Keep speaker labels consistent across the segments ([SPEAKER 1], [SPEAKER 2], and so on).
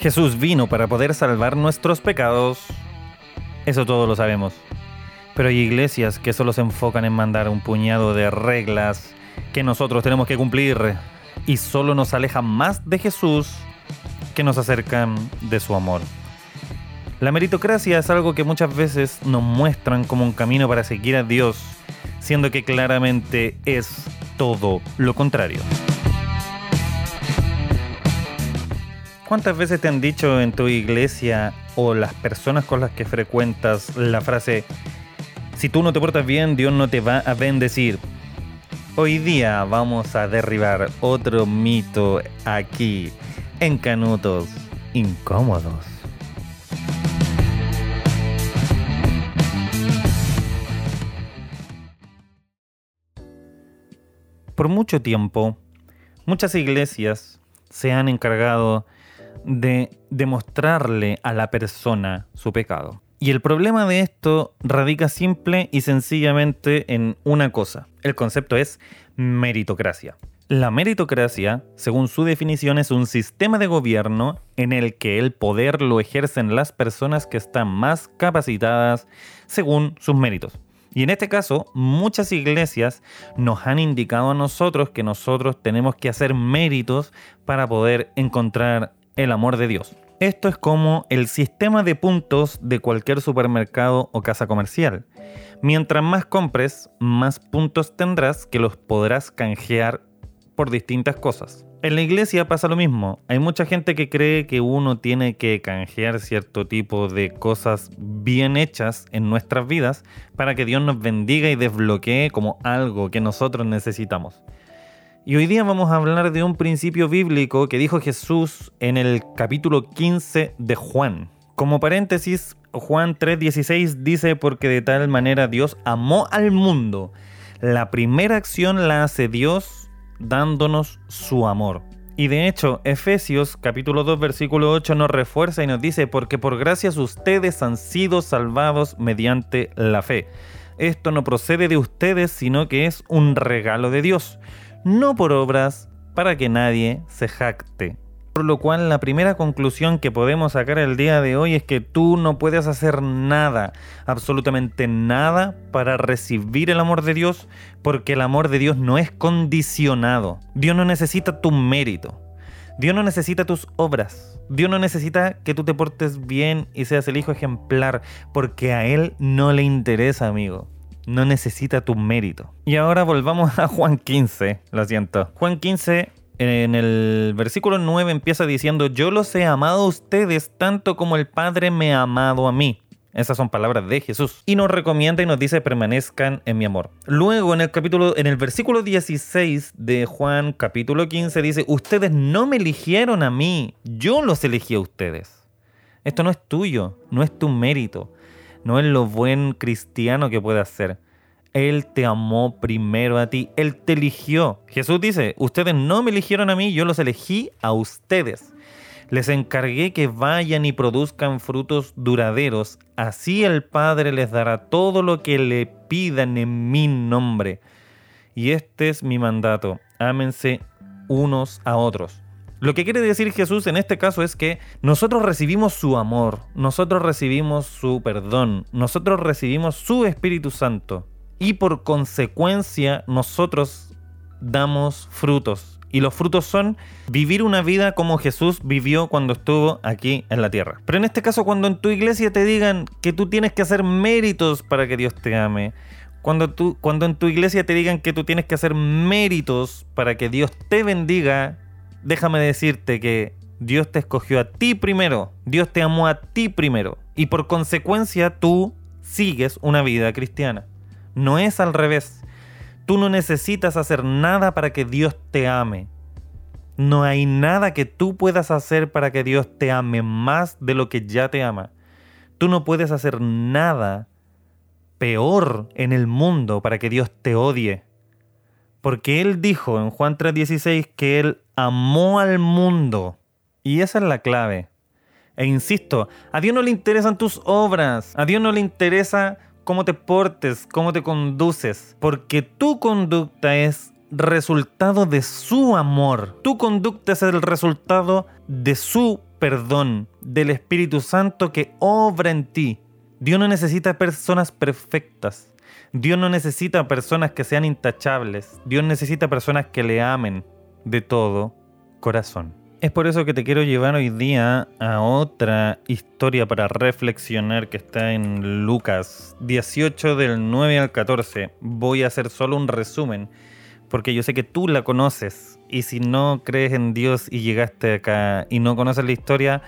[SPEAKER 1] Jesús vino para poder salvar nuestros pecados. Eso todos lo sabemos. Pero hay iglesias que solo se enfocan en mandar un puñado de reglas que nosotros tenemos que cumplir y solo nos alejan más de Jesús que nos acercan de su amor. La meritocracia es algo que muchas veces nos muestran como un camino para seguir a Dios, siendo que claramente es todo lo contrario. ¿Cuántas veces te han dicho en tu iglesia o las personas con las que frecuentas la frase, si tú no te portas bien, Dios no te va a bendecir? Hoy día vamos a derribar otro mito aquí en Canutos Incómodos. Por mucho tiempo, muchas iglesias se han encargado demostrarle a la persona su pecado. Y el problema de esto radica simple y sencillamente en una cosa. El concepto es meritocracia. La meritocracia, según su definición, es un sistema de gobierno en el que el poder lo ejercen las personas que están más capacitadas según sus méritos. Y en este caso, muchas iglesias nos han indicado a nosotros que nosotros tenemos que hacer méritos para poder encontrar el amor de Dios. Esto es como el sistema de puntos de cualquier supermercado o casa comercial. Mientras más compres, más puntos tendrás que los podrás canjear por distintas cosas. En la iglesia pasa lo mismo. Hay mucha gente que cree que uno tiene que canjear cierto tipo de cosas bien hechas en nuestras vidas para que Dios nos bendiga y desbloquee como algo que nosotros necesitamos. Y hoy día vamos a hablar de un principio bíblico que dijo Jesús en el capítulo 15 de Juan. Como paréntesis, Juan 3:16 dice, porque de tal manera Dios amó al mundo. La primera acción la hace Dios dándonos su amor. Y de hecho, Efesios capítulo 2 versículo 8 nos refuerza y nos dice, porque por gracias ustedes han sido salvados mediante la fe. Esto no procede de ustedes, sino que es un regalo de Dios, no por obras, para que nadie se jacte. Por lo cual la primera conclusión que podemos sacar el día de hoy es que tú no puedes hacer nada, absolutamente nada, para recibir el amor de Dios, porque el amor de Dios no es condicionado. Dios no necesita tu mérito. Dios no necesita tus obras. Dios no necesita que tú te portes bien y seas el hijo ejemplar, porque a Él no le interesa, amigo no necesita tu mérito. Y ahora volvamos a Juan 15, lo siento. Juan 15 en el versículo 9 empieza diciendo, yo los he amado a ustedes tanto como el Padre me ha amado a mí. Esas son palabras de Jesús. Y nos recomienda y nos dice, permanezcan en mi amor. Luego en el capítulo, en el versículo 16 de Juan capítulo 15 dice, ustedes no me eligieron a mí, yo los elegí a ustedes. Esto no es tuyo, no es tu mérito, no es lo buen cristiano que puedas ser. Él te amó primero a ti, Él te eligió. Jesús dice, ustedes no me eligieron a mí, yo los elegí a ustedes. Les encargué que vayan y produzcan frutos duraderos, así el Padre les dará todo lo que le pidan en mi nombre. Y este es mi mandato, ámense unos a otros. Lo que quiere decir Jesús en este caso es que nosotros recibimos su amor, nosotros recibimos su perdón, nosotros recibimos su Espíritu Santo y por consecuencia nosotros damos frutos. Y los frutos son vivir una vida como Jesús vivió cuando estuvo aquí en la tierra. Pero en este caso, cuando en tu iglesia te digan que tú tienes que hacer méritos para que Dios te ame, cuando, tú, cuando en tu iglesia te digan que tú tienes que hacer méritos para que Dios te bendiga, déjame decirte que Dios te escogió a ti primero, Dios te amó a ti primero, y por consecuencia tú sigues una vida cristiana. No es al revés. Tú no necesitas hacer nada para que Dios te ame. No hay nada que tú puedas hacer para que Dios te ame más de lo que ya te ama. Tú no puedes hacer nada peor en el mundo para que Dios te odie. Porque Él dijo en Juan 3:16 que Él amó al mundo. Y esa es la clave. E insisto, a Dios no le interesan tus obras, a Dios no le interesa cómo te portes, cómo te conduces, porque tu conducta es resultado de su amor. Tu conducta es el resultado de su perdón del Espíritu Santo que obra en ti. Dios no necesita personas perfectas. Dios no necesita personas que sean intachables. Dios necesita personas que le amen de todo corazón. Es por eso que te quiero llevar hoy día a otra historia para reflexionar que está en Lucas 18 del 9 al 14. Voy a hacer solo un resumen porque yo sé que tú la conoces y si no crees en Dios y llegaste acá y no conoces la historia,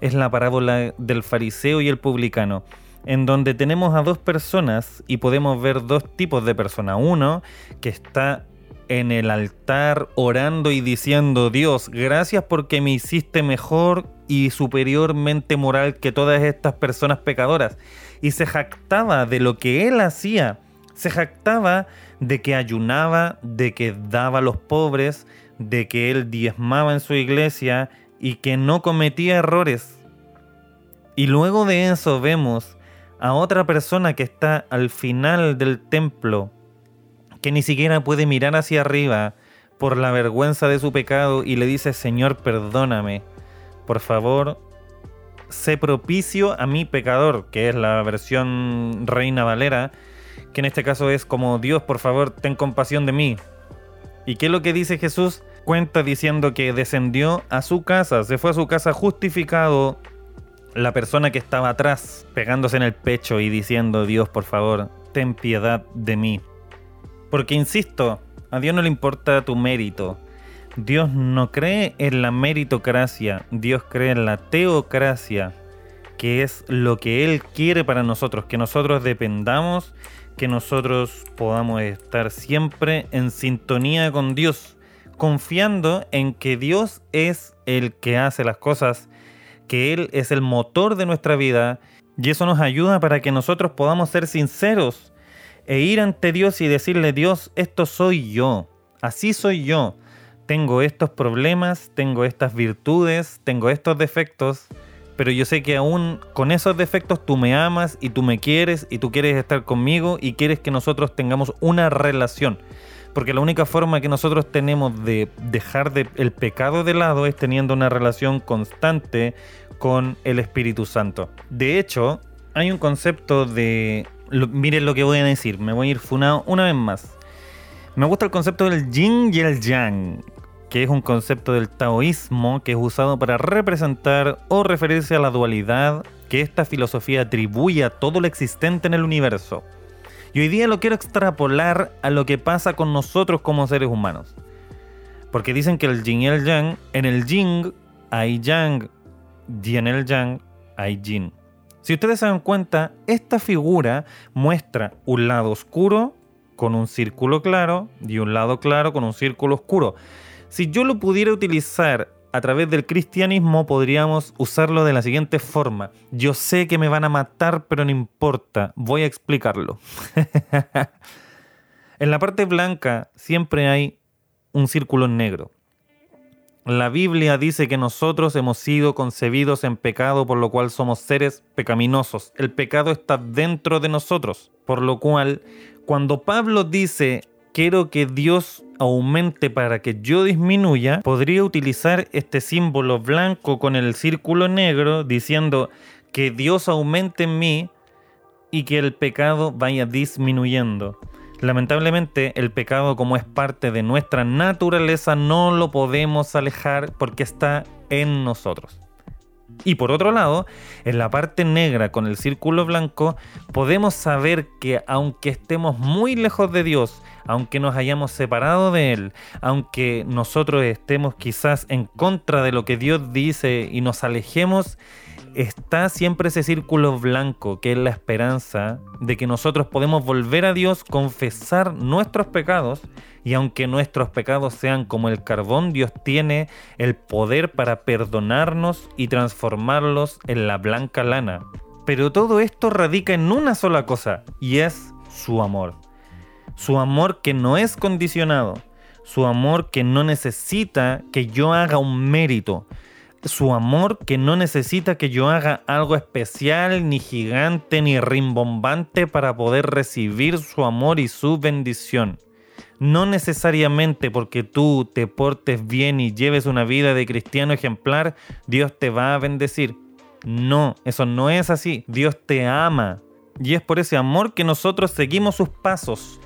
[SPEAKER 1] es la parábola del fariseo y el publicano, en donde tenemos a dos personas y podemos ver dos tipos de personas. Uno que está en el altar orando y diciendo, Dios, gracias porque me hiciste mejor y superiormente moral que todas estas personas pecadoras. Y se jactaba de lo que él hacía. Se jactaba de que ayunaba, de que daba a los pobres, de que él diezmaba en su iglesia y que no cometía errores. Y luego de eso vemos a otra persona que está al final del templo, que ni siquiera puede mirar hacia arriba por la vergüenza de su pecado y le dice, Señor, perdóname, por favor, sé propicio a mi pecador, que es la versión Reina Valera, que en este caso es como Dios, por favor, ten compasión de mí. ¿Y qué es lo que dice Jesús? Cuenta diciendo que descendió a su casa, se fue a su casa justificado la persona que estaba atrás, pegándose en el pecho y diciendo, Dios, por favor, ten piedad de mí. Porque, insisto, a Dios no le importa tu mérito. Dios no cree en la meritocracia, Dios cree en la teocracia, que es lo que Él quiere para nosotros, que nosotros dependamos que nosotros podamos estar siempre en sintonía con Dios, confiando en que Dios es el que hace las cosas, que Él es el motor de nuestra vida, y eso nos ayuda para que nosotros podamos ser sinceros e ir ante Dios y decirle, Dios, esto soy yo, así soy yo, tengo estos problemas, tengo estas virtudes, tengo estos defectos, pero yo sé que aún con esos defectos tú me amas y tú me quieres y tú quieres estar conmigo y quieres que nosotros tengamos una relación. Porque la única forma que nosotros tenemos de dejar el pecado de lado es teniendo una relación constante con el Espíritu Santo. De hecho, hay un concepto de... miren lo que voy a decir, me voy a ir funado una vez más. Me gusta el concepto del yin y el yang que es un concepto del taoísmo que es usado para representar o referirse a la dualidad que esta filosofía atribuye a todo lo existente en el universo. Y hoy día lo quiero extrapolar a lo que pasa con nosotros como seres humanos. Porque dicen que el yin y el yang, en el yin hay yang y en el yang hay yin. Si ustedes se dan cuenta, esta figura muestra un lado oscuro con un círculo claro y un lado claro con un círculo oscuro. Si yo lo pudiera utilizar a través del cristianismo, podríamos usarlo de la siguiente forma. Yo sé que me van a matar, pero no importa, voy a explicarlo. en la parte blanca siempre hay un círculo negro. La Biblia dice que nosotros hemos sido concebidos en pecado, por lo cual somos seres pecaminosos. El pecado está dentro de nosotros, por lo cual cuando Pablo dice quiero que Dios aumente para que yo disminuya, podría utilizar este símbolo blanco con el círculo negro diciendo que Dios aumente en mí y que el pecado vaya disminuyendo. Lamentablemente el pecado como es parte de nuestra naturaleza no lo podemos alejar porque está en nosotros. Y por otro lado, en la parte negra con el círculo blanco, podemos saber que aunque estemos muy lejos de Dios, aunque nos hayamos separado de Él, aunque nosotros estemos quizás en contra de lo que Dios dice y nos alejemos, está siempre ese círculo blanco que es la esperanza de que nosotros podemos volver a Dios, confesar nuestros pecados y aunque nuestros pecados sean como el carbón, Dios tiene el poder para perdonarnos y transformarlos en la blanca lana. Pero todo esto radica en una sola cosa y es su amor su amor que no es condicionado, su amor que no necesita que yo haga un mérito, su amor que no necesita que yo haga algo especial, ni gigante, ni rimbombante para poder recibir su amor y su bendición. No necesariamente porque tú te portes bien y lleves una vida de cristiano ejemplar, Dios te va a bendecir. No, eso no es así. Dios te ama. Y es por ese amor que nosotros seguimos sus pasos.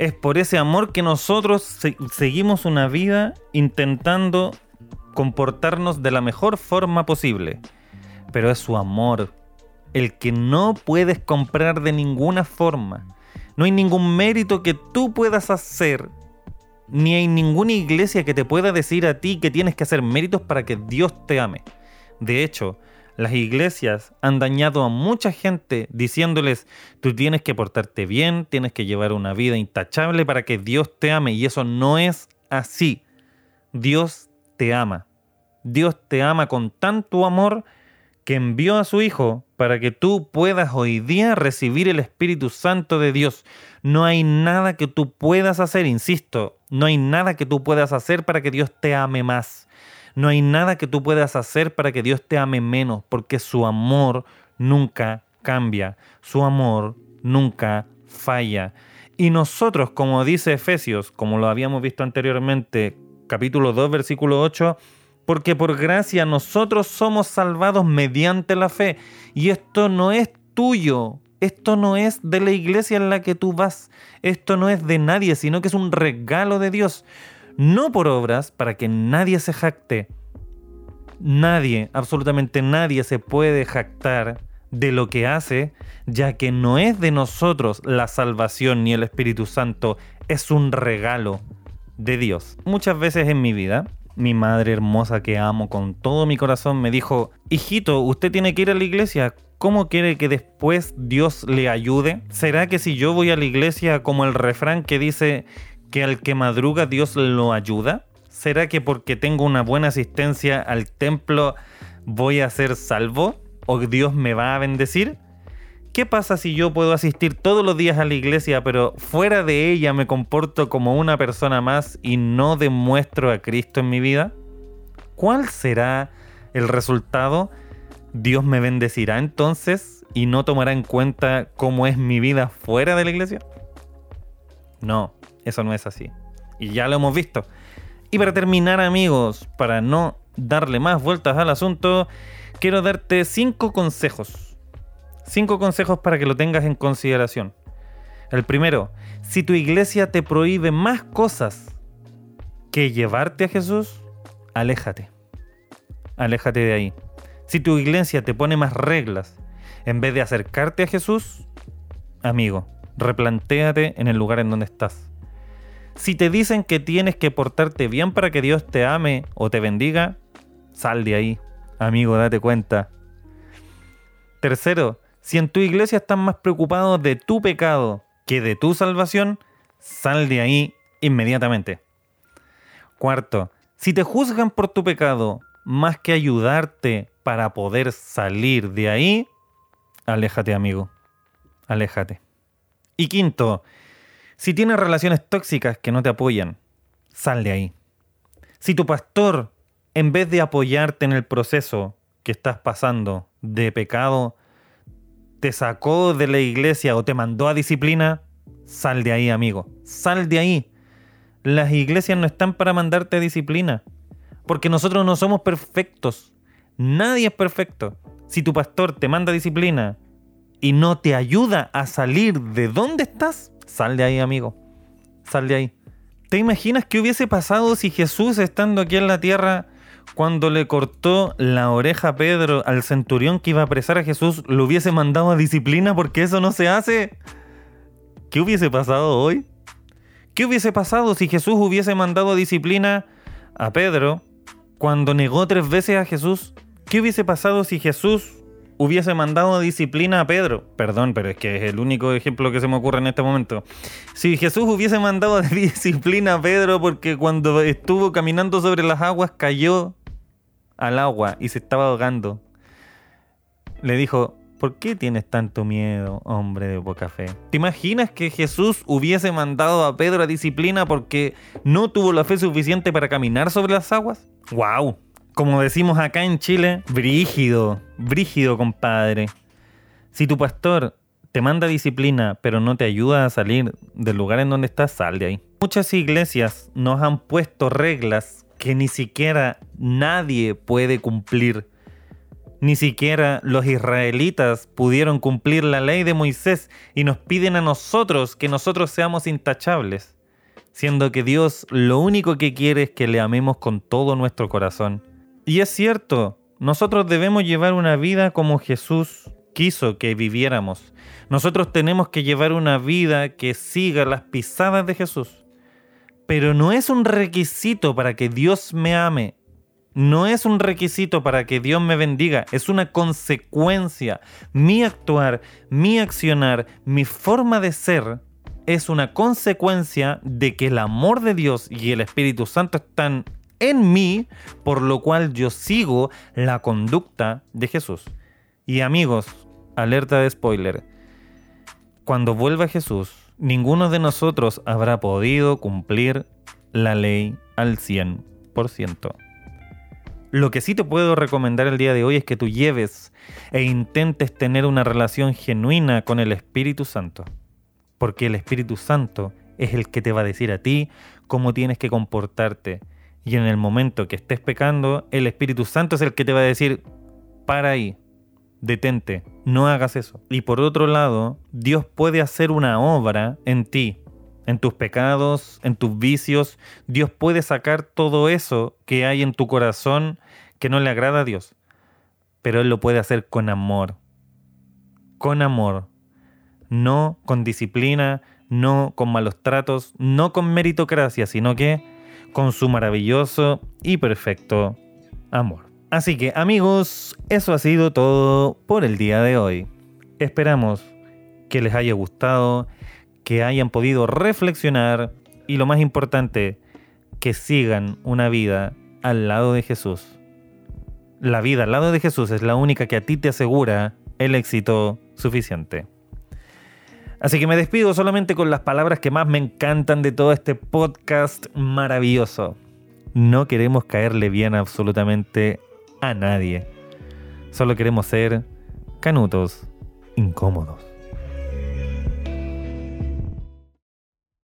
[SPEAKER 1] Es por ese amor que nosotros seguimos una vida intentando comportarnos de la mejor forma posible. Pero es su amor, el que no puedes comprar de ninguna forma. No hay ningún mérito que tú puedas hacer, ni hay ninguna iglesia que te pueda decir a ti que tienes que hacer méritos para que Dios te ame. De hecho, las iglesias han dañado a mucha gente diciéndoles, tú tienes que portarte bien, tienes que llevar una vida intachable para que Dios te ame. Y eso no es así. Dios te ama. Dios te ama con tanto amor que envió a su Hijo para que tú puedas hoy día recibir el Espíritu Santo de Dios. No hay nada que tú puedas hacer, insisto, no hay nada que tú puedas hacer para que Dios te ame más. No hay nada que tú puedas hacer para que Dios te ame menos, porque su amor nunca cambia, su amor nunca falla. Y nosotros, como dice Efesios, como lo habíamos visto anteriormente, capítulo 2, versículo 8, porque por gracia nosotros somos salvados mediante la fe. Y esto no es tuyo, esto no es de la iglesia en la que tú vas, esto no es de nadie, sino que es un regalo de Dios. No por obras, para que nadie se jacte. Nadie, absolutamente nadie se puede jactar de lo que hace, ya que no es de nosotros la salvación ni el Espíritu Santo, es un regalo de Dios. Muchas veces en mi vida mi madre hermosa que amo con todo mi corazón me dijo, hijito, usted tiene que ir a la iglesia. ¿Cómo quiere que después Dios le ayude? ¿Será que si yo voy a la iglesia como el refrán que dice que al que madruga Dios lo ayuda? ¿Será que porque tengo una buena asistencia al templo voy a ser salvo? ¿O Dios me va a bendecir? ¿Qué pasa si yo puedo asistir todos los días a la iglesia, pero fuera de ella me comporto como una persona más y no demuestro a Cristo en mi vida? ¿Cuál será el resultado? ¿Dios me bendecirá entonces y no tomará en cuenta cómo es mi vida fuera de la iglesia? No, eso no es así. Y ya lo hemos visto. Y para terminar amigos, para no darle más vueltas al asunto, quiero darte cinco consejos Cinco consejos para que lo tengas en consideración. El primero, si tu iglesia te prohíbe más cosas que llevarte a Jesús, aléjate. Aléjate de ahí. Si tu iglesia te pone más reglas en vez de acercarte a Jesús, amigo, replantéate en el lugar en donde estás. Si te dicen que tienes que portarte bien para que Dios te ame o te bendiga, sal de ahí. Amigo, date cuenta. Tercero, si en tu iglesia están más preocupados de tu pecado que de tu salvación, sal de ahí inmediatamente. Cuarto, si te juzgan por tu pecado más que ayudarte para poder salir de ahí, aléjate amigo, aléjate. Y quinto, si tienes relaciones tóxicas que no te apoyan, sal de ahí. Si tu pastor, en vez de apoyarte en el proceso que estás pasando de pecado, te sacó de la iglesia o te mandó a disciplina, sal de ahí, amigo. Sal de ahí. Las iglesias no están para mandarte a disciplina. Porque nosotros no somos perfectos. Nadie es perfecto. Si tu pastor te manda disciplina y no te ayuda a salir de donde estás, sal de ahí, amigo. Sal de ahí. ¿Te imaginas qué hubiese pasado si Jesús, estando aquí en la tierra, cuando le cortó la oreja a Pedro al centurión que iba a apresar a Jesús, lo hubiese mandado a disciplina porque eso no se hace. ¿Qué hubiese pasado hoy? ¿Qué hubiese pasado si Jesús hubiese mandado a disciplina a Pedro cuando negó tres veces a Jesús? ¿Qué hubiese pasado si Jesús hubiese mandado disciplina a Pedro? Perdón, pero es que es el único ejemplo que se me ocurre en este momento. Si Jesús hubiese mandado disciplina a Pedro porque cuando estuvo caminando sobre las aguas cayó al agua y se estaba ahogando, le dijo, ¿por qué tienes tanto miedo, hombre de poca fe? ¿Te imaginas que Jesús hubiese mandado a Pedro a disciplina porque no tuvo la fe suficiente para caminar sobre las aguas? ¡Wow! Como decimos acá en Chile, brígido, brígido, compadre. Si tu pastor te manda disciplina, pero no te ayuda a salir del lugar en donde estás, sal de ahí. Muchas iglesias nos han puesto reglas que ni siquiera nadie puede cumplir. Ni siquiera los israelitas pudieron cumplir la ley de Moisés y nos piden a nosotros que nosotros seamos intachables, siendo que Dios lo único que quiere es que le amemos con todo nuestro corazón. Y es cierto, nosotros debemos llevar una vida como Jesús quiso que viviéramos. Nosotros tenemos que llevar una vida que siga las pisadas de Jesús. Pero no es un requisito para que Dios me ame. No es un requisito para que Dios me bendiga, es una consecuencia. Mi actuar, mi accionar, mi forma de ser es una consecuencia de que el amor de Dios y el Espíritu Santo están en mí, por lo cual yo sigo la conducta de Jesús. Y amigos, alerta de spoiler, cuando vuelva Jesús, ninguno de nosotros habrá podido cumplir la ley al 100%. Lo que sí te puedo recomendar el día de hoy es que tú lleves e intentes tener una relación genuina con el Espíritu Santo. Porque el Espíritu Santo es el que te va a decir a ti cómo tienes que comportarte y en el momento que estés pecando, el Espíritu Santo es el que te va a decir, para ahí, detente, no hagas eso. Y por otro lado, Dios puede hacer una obra en ti, en tus pecados, en tus vicios. Dios puede sacar todo eso que hay en tu corazón que no le agrada a Dios. Pero Él lo puede hacer con amor. Con amor. No con disciplina, no con malos tratos, no con meritocracia, sino que con su maravilloso y perfecto amor. Así que amigos, eso ha sido todo por el día de hoy. Esperamos que les haya gustado, que hayan podido reflexionar y lo más importante, que sigan una vida al lado de Jesús. La vida al lado de Jesús es la única que a ti te asegura el éxito suficiente. Así que me despido solamente con las palabras que más me encantan de todo este podcast maravilloso. No queremos caerle bien absolutamente a nadie. Solo queremos ser canutos incómodos.